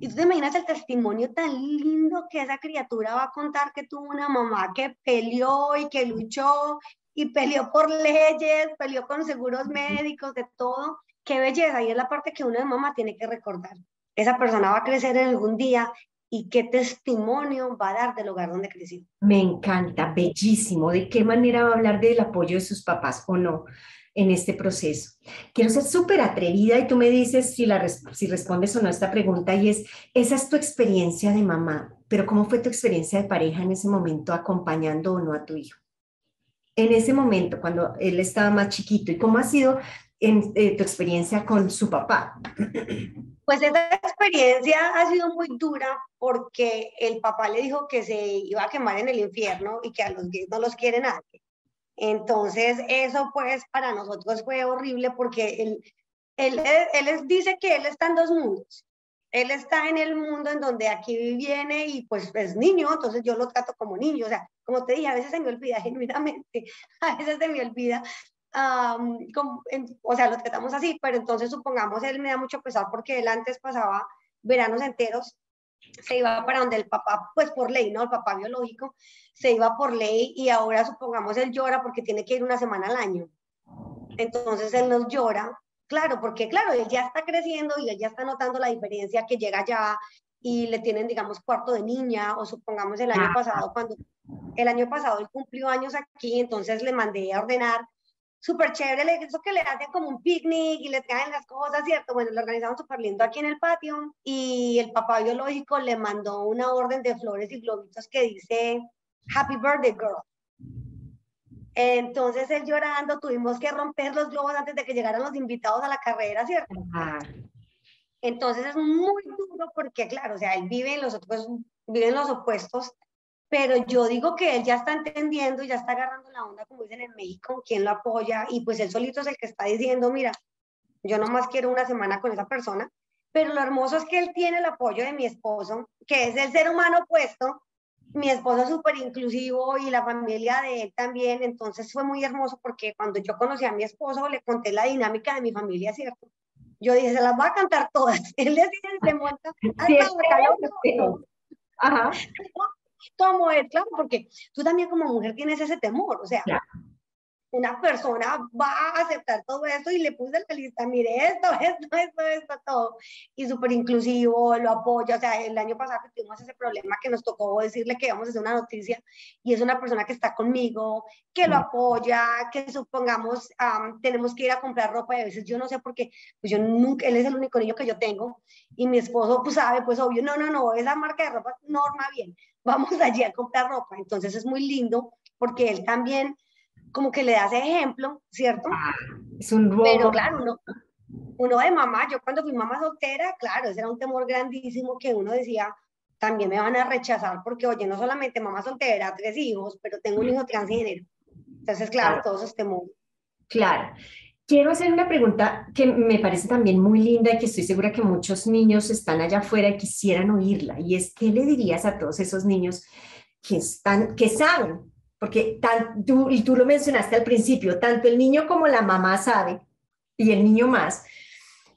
Y tú te imaginas el testimonio tan lindo que esa criatura va a contar que tuvo una mamá que peleó y que luchó y peleó por leyes, peleó con seguros médicos, de todo. Qué belleza, y es la parte que uno de mamá tiene que recordar. Esa persona va a crecer en algún día y qué testimonio va a dar del lugar donde creció. Me encanta, bellísimo. ¿De qué manera va a hablar del apoyo de sus papás o no en este proceso? Quiero ser súper atrevida y tú me dices si, la, si respondes o no a esta pregunta y es, esa es tu experiencia de mamá, pero ¿cómo fue tu experiencia de pareja en ese momento acompañando o no a tu hijo? En ese momento, cuando él estaba más chiquito, ¿y cómo ha sido en, eh, tu experiencia con su papá? Pues esa experiencia ha sido muy dura porque el papá le dijo que se iba a quemar en el infierno y que a los gays no los quiere nadie. Entonces, eso pues para nosotros fue horrible porque él, él, él, dice que él está en dos mundos. Él está en el mundo en donde aquí viene y pues es niño, entonces yo lo trato como niño. O sea, como te dije, a veces se me olvida [laughs] genuinamente, a veces se me olvida o sea, lo tratamos así, pero entonces supongamos él me da mucho pesar porque él antes pasaba veranos enteros, se iba para donde el papá, pues por ley, ¿no? El papá biológico, se iba por ley y ahora supongamos él llora porque tiene que ir una semana al año. Entonces él nos llora, claro, porque claro, él ya está creciendo y él ya está notando la diferencia que llega ya y le tienen, digamos, cuarto de niña, o supongamos el año pasado, cuando el año pasado él cumplió años aquí, entonces le mandé a ordenar súper chévere, eso que le hacen como un picnic y le traen las cosas, ¿cierto? Bueno, lo organizaron súper lindo aquí en el patio y el papá biológico le mandó una orden de flores y globitos que dice Happy Birthday Girl. Entonces él llorando, tuvimos que romper los globos antes de que llegaran los invitados a la carrera, ¿cierto? Entonces es muy duro porque, claro, o sea, él vive en los otros, vive en los opuestos pero yo digo que él ya está entendiendo y ya está agarrando la onda, como dicen en México, quién lo apoya, y pues él solito es el que está diciendo, mira, yo nomás quiero una semana con esa persona, pero lo hermoso es que él tiene el apoyo de mi esposo, que es el ser humano opuesto, mi esposo es súper inclusivo y la familia de él también, entonces fue muy hermoso porque cuando yo conocí a mi esposo le conté la dinámica de mi familia, ¿cierto? Yo dije, se las voy a cantar todas. [laughs] Él le dice, se monta Ajá [laughs] como él, claro, porque tú también como mujer tienes ese temor, o sea, una persona va a aceptar todo esto y le puse la lista, mire esto, [laughs] esto, esto, esto, todo, y súper inclusivo, lo apoya, o sea, el año pasado que tuvimos ese problema que nos tocó decirle que íbamos a hacer una noticia y es una persona que está conmigo, que lo apoya, que supongamos tenemos que ir a comprar ropa y a veces yo no sé por qué, pues yo nunca, él es el único niño que yo tengo y mi esposo pues sabe, pues obvio, no, no, no, esa marca de ropa norma bien, vamos [laughs] allí a comprar ropa, entonces es muy lindo porque él también como que le das ejemplo, ¿cierto? Ah, es un robo. Pero claro, uno, uno de mamá, yo cuando fui mamá soltera, claro, ese era un temor grandísimo que uno decía, también me van a rechazar porque, oye, no solamente mamá soltera, tres hijos, pero tengo un hijo transgénero. Entonces, claro, todos esos temores. Claro. Quiero hacer una pregunta que me parece también muy linda y que estoy segura que muchos niños están allá afuera y quisieran oírla. Y es, ¿qué le dirías a todos esos niños que, están, que saben porque tú, tú lo mencionaste al principio, tanto el niño como la mamá sabe, y el niño más,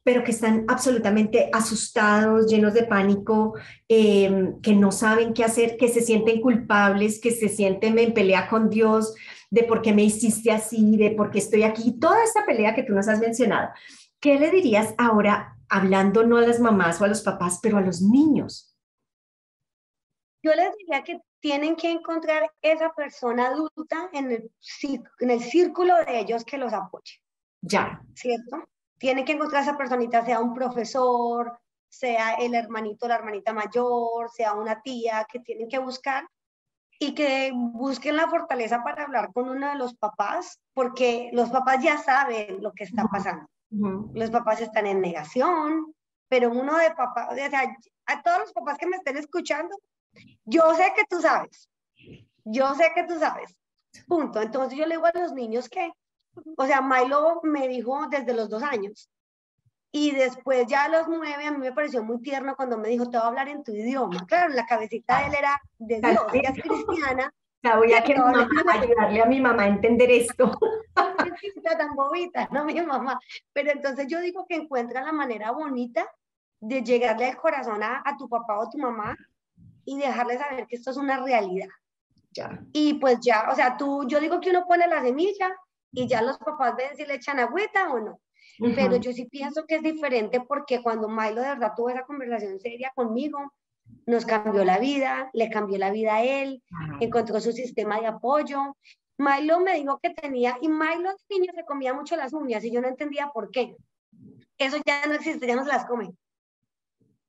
pero que están absolutamente asustados, llenos de pánico, em, que no saben qué hacer, que se sienten culpables, que se sienten en pelea con Dios, de por qué me hiciste así, de por qué estoy aquí, toda esta pelea que tú nos has mencionado. ¿Qué le dirías ahora, hablando no a las mamás o a los papás, pero a los niños? Yo les diría que tienen que encontrar esa persona adulta en el, en el círculo de ellos que los apoye. Ya. ¿Cierto? Tienen que encontrar esa personita, sea un profesor, sea el hermanito la hermanita mayor, sea una tía, que tienen que buscar y que busquen la fortaleza para hablar con uno de los papás, porque los papás ya saben lo que está pasando. Los papás están en negación, pero uno de papás, o sea, a todos los papás que me estén escuchando, yo sé que tú sabes, yo sé que tú sabes, punto. Entonces yo le digo a los niños que, o sea, Milo me dijo desde los dos años. Y después ya a los nueve, a mí me pareció muy tierno cuando me dijo, te voy a hablar en tu idioma. Claro, la cabecita de él era de Dios, ella es cristiana. voy a que mamá, ayudarle a mi mamá a entender esto. [laughs] Está tan bobita, no mi mamá. Pero entonces yo digo que encuentra la manera bonita de llegarle al corazón a, a tu papá o tu mamá y dejarles saber que esto es una realidad. Ya. Y pues ya, o sea, tú, yo digo que uno pone la semilla y ya los papás ven si le echan agüita o no. Pero yo sí pienso que es diferente porque cuando Milo de verdad tuvo esa conversación seria conmigo, nos cambió la vida, le cambió la vida a él, encontró su sistema de apoyo. Milo me dijo que tenía, y Milo de niño se comía mucho las uñas y yo no entendía por qué. Eso ya no existe, ya no se las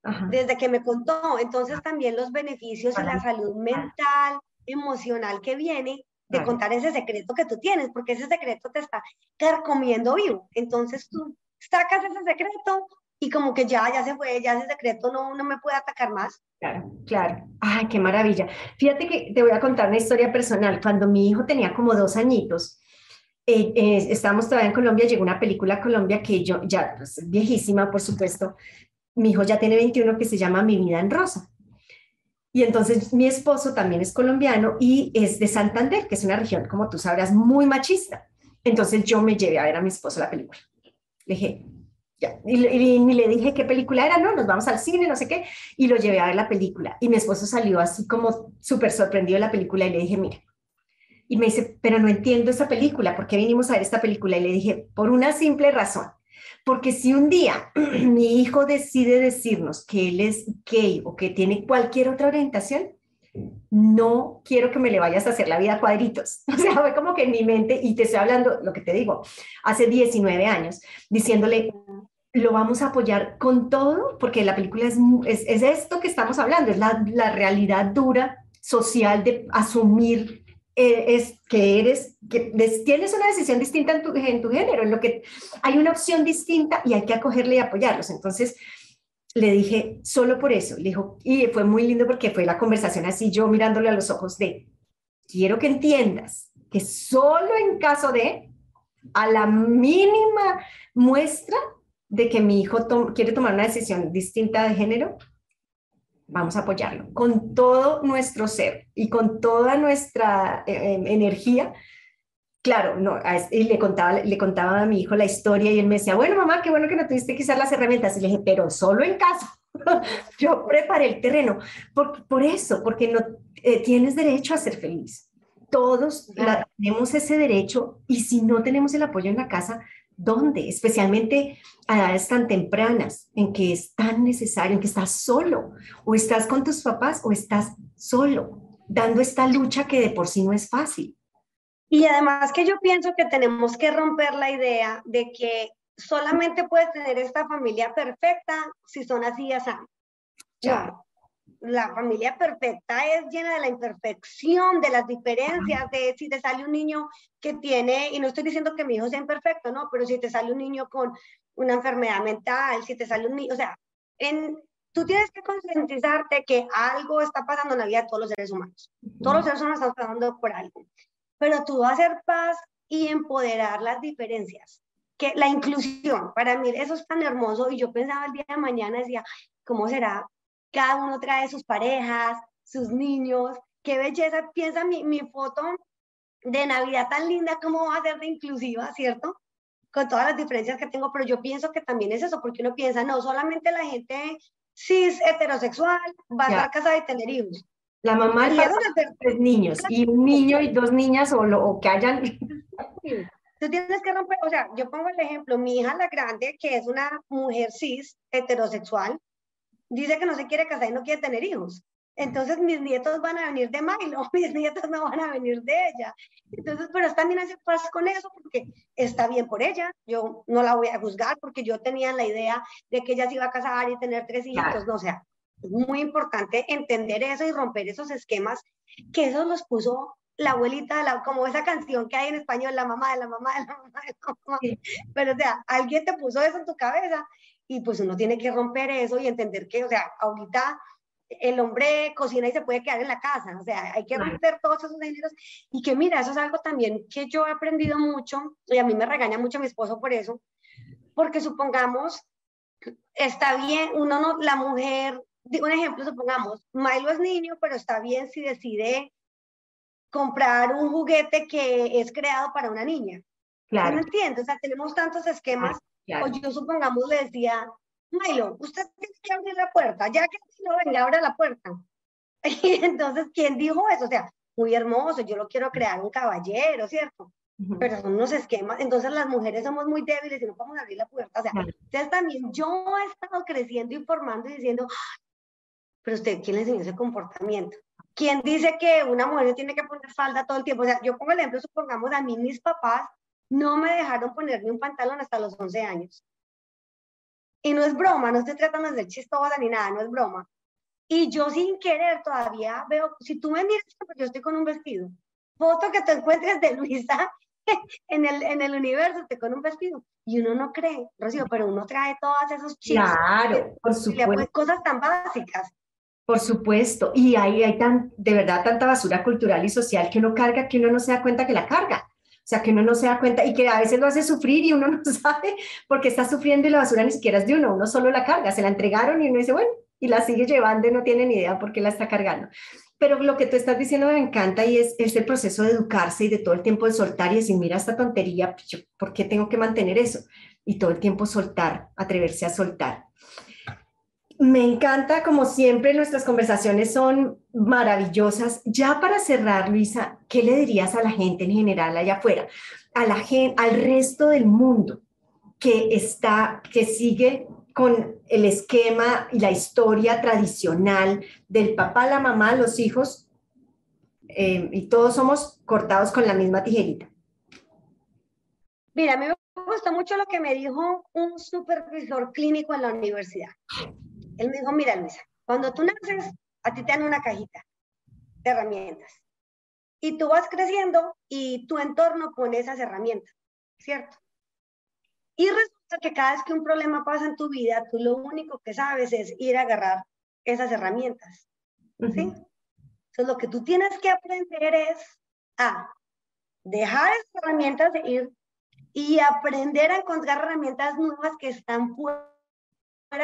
come. Desde que me contó, entonces también los beneficios y la salud mental, emocional que viene de contar ese secreto que tú tienes, porque ese secreto te está carcomiendo vivo. Entonces tú sacas ese secreto y como que ya, ya se fue, ya ese secreto no, no me puede atacar más. Claro, claro. Ay, qué maravilla. Fíjate que te voy a contar una historia personal. Cuando mi hijo tenía como dos añitos, eh, eh, estábamos todavía en Colombia, llegó una película a Colombia que yo, ya, pues, viejísima, por supuesto, mi hijo ya tiene 21 que se llama Mi vida en rosa. Y entonces mi esposo también es colombiano y es de Santander, que es una región, como tú sabrás, muy machista. Entonces yo me llevé a ver a mi esposo la película. Le dije, y, le dije qué película era, no, nos vamos al cine, no sé qué, y lo llevé a ver la película. Y mi esposo salió así como súper sorprendido de la película y le dije, mira, y me dice, pero no entiendo esa película, ¿por qué vinimos a ver esta película? Y le dije, por una simple razón, porque si un día [clears throat] mi hijo decide decirnos que él es gay o que tiene cualquier otra orientación, no quiero que me le vayas a hacer la vida a cuadritos. [laughs] O sea, fue como que en mi mente, y te estoy hablando, lo que te digo, hace 19 años, diciéndole, lo vamos a apoyar con todo, porque la película es, es, esto que estamos hablando, es la, la realidad dura social de asumir es que eres, que tienes una decisión distinta en tu, en tu género, en lo que hay una opción distinta y hay que acogerle y apoyarlos. Entonces, le dije, solo por eso, le dijo, y fue muy lindo porque fue la conversación así, yo mirándole a los ojos de, quiero que entiendas que solo en caso de, a la mínima muestra de que mi hijo quiere tomar una decisión distinta de género, vamos a apoyarlo con todo nuestro ser y con toda nuestra eh, em, energía. Claro, no, y le contaba, le contaba a mi hijo la historia y él me decía, bueno, mamá, qué bueno que no tuviste que usar las herramientas. Y le dije, pero solo en caso. [laughs] Yo preparé el terreno. Por, por eso, porque no eh, tienes derecho a ser feliz. Todos tenemos ese derecho y si no tenemos el apoyo en la casa, ¿Dónde? Especialmente a edades tan tempranas, en que es tan necesario, en que estás solo, o estás con tus papás, o estás solo, dando esta lucha que de por sí no es fácil. Y además que yo pienso que tenemos que romper la idea de que solamente puedes tener esta familia perfecta si son así y así. No, la familia perfecta es llena de la imperfección, de las diferencias, de si te sale un niño que tiene, y no estoy diciendo que mi hijo sea imperfecto, no, pero si te sale un niño con una enfermedad mental, si te sale un niño, o sea, en, tú tienes que concientizarte que algo está pasando en la vida de todos los seres humanos. Todos los seres humanos están pasando por algo. Pero tú vas a hacer paz y empoderar las diferencias. Que la inclusión, para mí eso es tan hermoso y yo pensaba el día de mañana, decía, ¿cómo será cada uno trae sus parejas, sus niños, qué belleza, piensa mi, mi foto de Navidad tan linda, cómo va a ser de inclusiva, ¿cierto? Con todas las diferencias que tengo, pero yo pienso que también es eso, porque uno piensa, no, solamente la gente cis, heterosexual, va a estar casada y tener hijos. La mamá y tres niños, y un niño y dos niñas, o, lo, o que hayan... Tú tienes que romper, o sea, yo pongo el ejemplo, mi hija la grande, que es una mujer cis, heterosexual, dice que no se quiere casar y no quiere tener hijos. Entonces mis nietos van a venir de Milo, [laughs] mis nietos no van a venir de ella. Entonces, pero también hace paz con eso porque está bien por ella. Yo no la voy a juzgar porque yo tenía la idea de que ella se iba a casar y tener tres hijos. No, o sea, es muy importante entender eso y romper esos esquemas que eso los puso la abuelita, la, como esa canción que hay en español, la mamá de la mamá de la mamá de la mamá. Pero o sea, alguien te puso eso en tu cabeza y pues uno tiene que romper eso y entender que, o sea, ahorita el hombre cocina y se puede quedar en la casa, o sea, hay que romper todos esos géneros y que mira, eso es algo también que yo he aprendido mucho y a mí me regaña mucho mi esposo por eso, porque supongamos, está bien, uno no, la mujer, un ejemplo, supongamos, Milo es niño, pero está bien si decide comprar un juguete que es creado para una niña. Claro. ¿No entiendes? O sea, tenemos tantos esquemas o yo supongamos le decía, Milo, usted tiene que abrir la puerta, ya que no venga, abra la puerta. [laughs] Y entonces, ¿quién dijo eso? O sea, muy hermoso, yo lo quiero crear un caballero, ¿cierto? Pero son unos esquemas, entonces las mujeres somos muy débiles y no podemos abrir la puerta. O sea, entonces también yo he estado creciendo, informando y diciendo, pero usted, ¿quién le enseñó ese comportamiento? ¿Quién dice que una mujer tiene que poner falda todo el tiempo? O sea, yo pongo el ejemplo, supongamos, a mí mis papás no me dejaron ponerme un pantalón hasta los 11 años. Y no es broma, no estoy tratando de ser chistosa ni nada, no es broma. Y yo sin querer todavía veo, si tú me miras, pues yo estoy con un vestido. Foto que te encuentres de Luisa [laughs] en el, en el universo, estoy con un vestido. Y uno no cree, Rocío, pero uno trae todos esos chips. Claro, por supuesto. Cosas tan básicas. Por supuesto, y ahí hay tan, de verdad tanta basura cultural y social que uno carga que uno no se da cuenta que la carga. O sea, que uno no se da cuenta y que a veces lo hace sufrir y uno [laughs] no sabe porque está sufriendo y la basura ni siquiera es de uno, uno solo la carga, se la entregaron y uno dice, bueno, y la sigue llevando y no tiene ni idea por qué la está cargando. Pero lo que tú estás diciendo me encanta y es, es el proceso de educarse y de todo el tiempo de soltar y decir, mira esta tontería, pues ¿por qué tengo que mantener eso? Y todo el tiempo soltar, atreverse a soltar. Me encanta, como siempre, nuestras conversaciones son maravillosas. Ya para cerrar, Luisa, ¿qué le dirías a la gente en general allá afuera? Al resto del mundo que está, que sigue con el esquema y la historia tradicional del papá, la mamá, los hijos, eh, y todos somos cortados con la misma tijerita. Mira, a mí me gustó mucho lo que me dijo un supervisor clínico en la universidad. Él me dijo, mira Luisa, cuando tú naces, a ti te dan una cajita de herramientas. Y tú vas creciendo y tu entorno pone esas herramientas, ¿cierto? Y resulta que cada vez que un problema pasa en tu vida, tú lo único que sabes es ir a agarrar esas herramientas. ¿sí? Entonces, lo que tú tienes que aprender es a dejar esas herramientas de ir y aprender a encontrar herramientas nuevas que están fuera,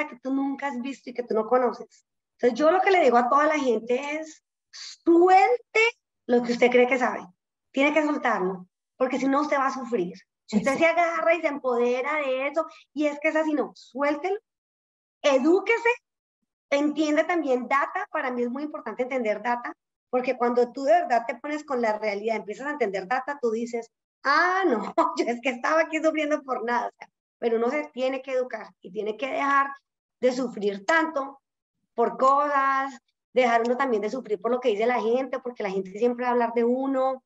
que tú nunca has visto y que tú no conoces. Entonces, yo lo que le digo a toda la gente es, suelte lo que usted cree que sabe. Tiene que soltarlo, porque si no, usted va a sufrir. Usted se agarra y se empodera de eso, y es que es así, no, suéltelo, edúquese, entiende también data, para mí es muy importante entender data, porque cuando tú de verdad te pones con la realidad, empiezas a entender data, tú dices, ah, no, [laughs] yo es que estaba aquí sufriendo por nada, pero uno se tiene que educar y tiene que dejar de sufrir tanto por cosas, dejar uno también de sufrir por lo que dice la gente, porque la gente siempre va a hablar de uno.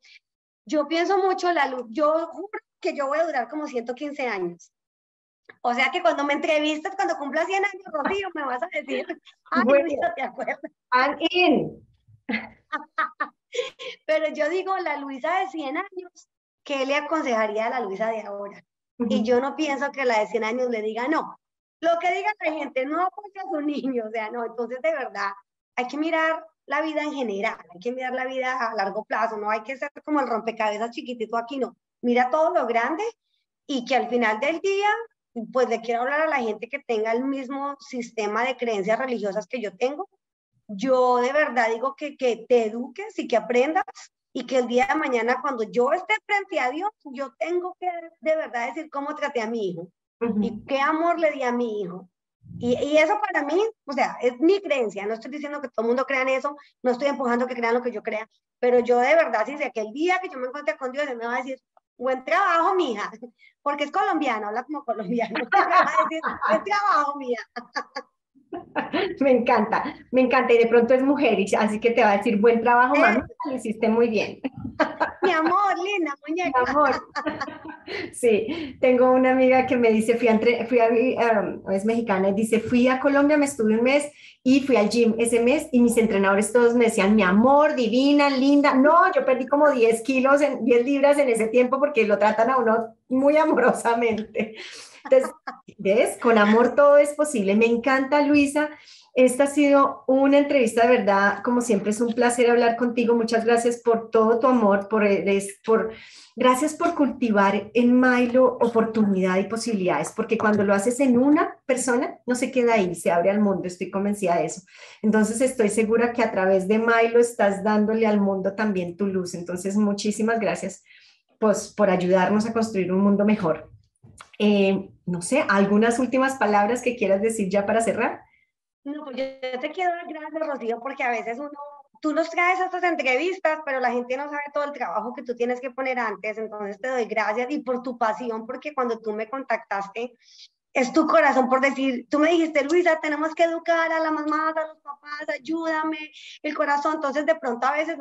Yo pienso mucho la luz, yo juro que yo voy a durar como 115 años. O sea que cuando me entrevistas, cuando cumpla 100 años, Rocío, me vas a decir, ay, Luisa, [laughs] ¿te acuerdas? in. [laughs] Pero yo digo, la Luisa de 100 años, ¿qué le aconsejaría a la Luisa de ahora? Y yo no pienso que la de 100 años le diga no. Lo que diga la gente, no apoya a su niño, o sea, no. Entonces, de verdad, hay que mirar la vida en general, hay que mirar la vida a largo plazo, no hay que ser como el rompecabezas chiquitito aquí, no mira todo lo grande y que al final del día, pues le quiero hablar a la gente que tenga el mismo sistema de creencias religiosas que yo tengo. Yo de verdad digo que, que te eduques y que aprendas y que el día de mañana cuando yo esté frente a Dios, yo tengo que de verdad decir cómo traté a mi hijo y qué amor le di a mi hijo. Y, y, eso para mí, o sea, es mi creencia. No estoy diciendo que todo el mundo crea en eso, no estoy empujando que crean lo que yo crea, pero yo de verdad, si sé que el día que yo me encuentre con Dios, Él me va a decir, buen trabajo, mija, [laughs] porque es colombiano, habla como colombiano. [laughs] buen trabajo, mija. [laughs] [laughs] Me encanta, me encanta. Y de pronto es mujer, así que te va a decir buen trabajo, mami, lo hiciste muy bien. Mi amor, linda muñeca. [laughs] Mi amor. Sí, tengo una amiga que me dice, fui a, fui a um, es mexicana, y dice, fui a Colombia, me estuve un mes y fui al gym ese mes y mis entrenadores todos me decían, mi amor, divina, linda. No, yo perdí como 10 kilos, en, 10 libras en ese tiempo porque lo tratan a uno muy amorosamente. Entonces, ¿ves? Con amor todo es posible. Me encanta, Luisa. Esta ha sido una entrevista de verdad, como siempre es un placer hablar contigo. Muchas gracias por todo tu amor, por, por gracias por cultivar en Milo oportunidad y posibilidades, porque cuando lo haces en una persona, no se queda ahí, se abre al mundo, estoy convencida de eso. Entonces estoy segura que a través de Milo estás dándole al mundo también tu luz. Entonces, muchísimas gracias pues, por ayudarnos a construir un mundo mejor. Eh, no sé, algunas últimas palabras que quieras decir ya para cerrar. No, pues yo te quiero dar gracias, Rocío, porque a veces uno tú nos traes estas entrevistas, pero la gente no sabe todo el trabajo que tú tienes que poner antes, entonces te doy gracias y por tu pasión, porque cuando tú me contactaste, es tu corazón por decir, tú me dijiste, Luisa, tenemos que educar a la mamá, a los papás, ayúdame, el corazón, entonces de pronto a veces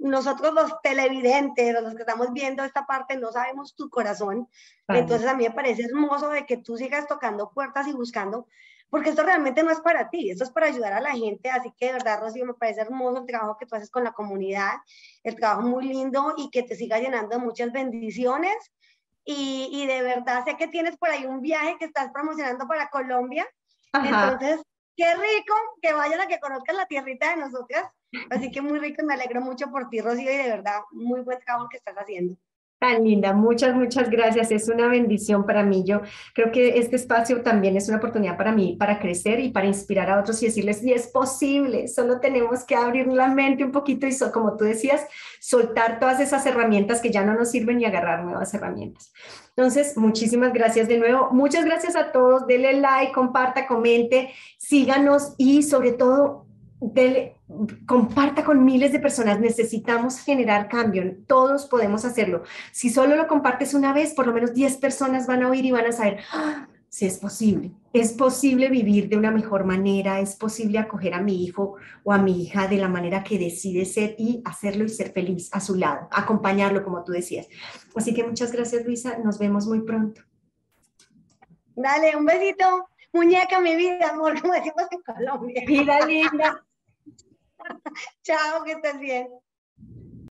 nosotros los televidentes, los que estamos viendo esta parte, no sabemos tu corazón, entonces a mí me parece hermoso de que tú sigas tocando puertas y buscando, porque esto realmente no es para ti, esto es para ayudar a la gente, así que de verdad, Rocío, me parece hermoso el trabajo que tú haces con la comunidad, el trabajo muy lindo y que te siga llenando de muchas bendiciones. Y, y de verdad sé que tienes por ahí un viaje que estás promocionando para Colombia. Entonces, qué rico que vayan a que conozcan la tierrita de nosotras. Así que muy rico me alegro mucho por ti, Rocío, y de verdad, muy buen trabajo que estás haciendo. Tan linda, muchas, muchas gracias. Es una bendición para mí. Yo creo que este espacio también es una oportunidad para mí, para crecer y para inspirar a otros y decirles, si es posible, solo tenemos que abrir la mente un poquito y, como tú decías, soltar todas esas herramientas que ya no nos sirven y agarrar nuevas herramientas. Entonces, muchísimas gracias de nuevo. Muchas gracias a todos. Dele like, comparta, comente, síganos y sobre todo comparta con miles de personas. Necesitamos generar cambio. Todos podemos hacerlo. Si solo lo compartes una vez, por lo menos 10 personas van a oír y van a saber ¡Ah! si es posible. Es posible vivir de una mejor manera. Es posible acoger a mi hijo o a mi hija de la manera que decide ser y hacerlo y ser feliz a su lado, acompañarlo, como tú decías. Así que muchas gracias, Luisa. Nos vemos muy pronto. Dale, un besito. Muñeca, mi vida, amor, [laughs] como decimos en Colombia. Vida linda. [laughs] Chao, que estés bien.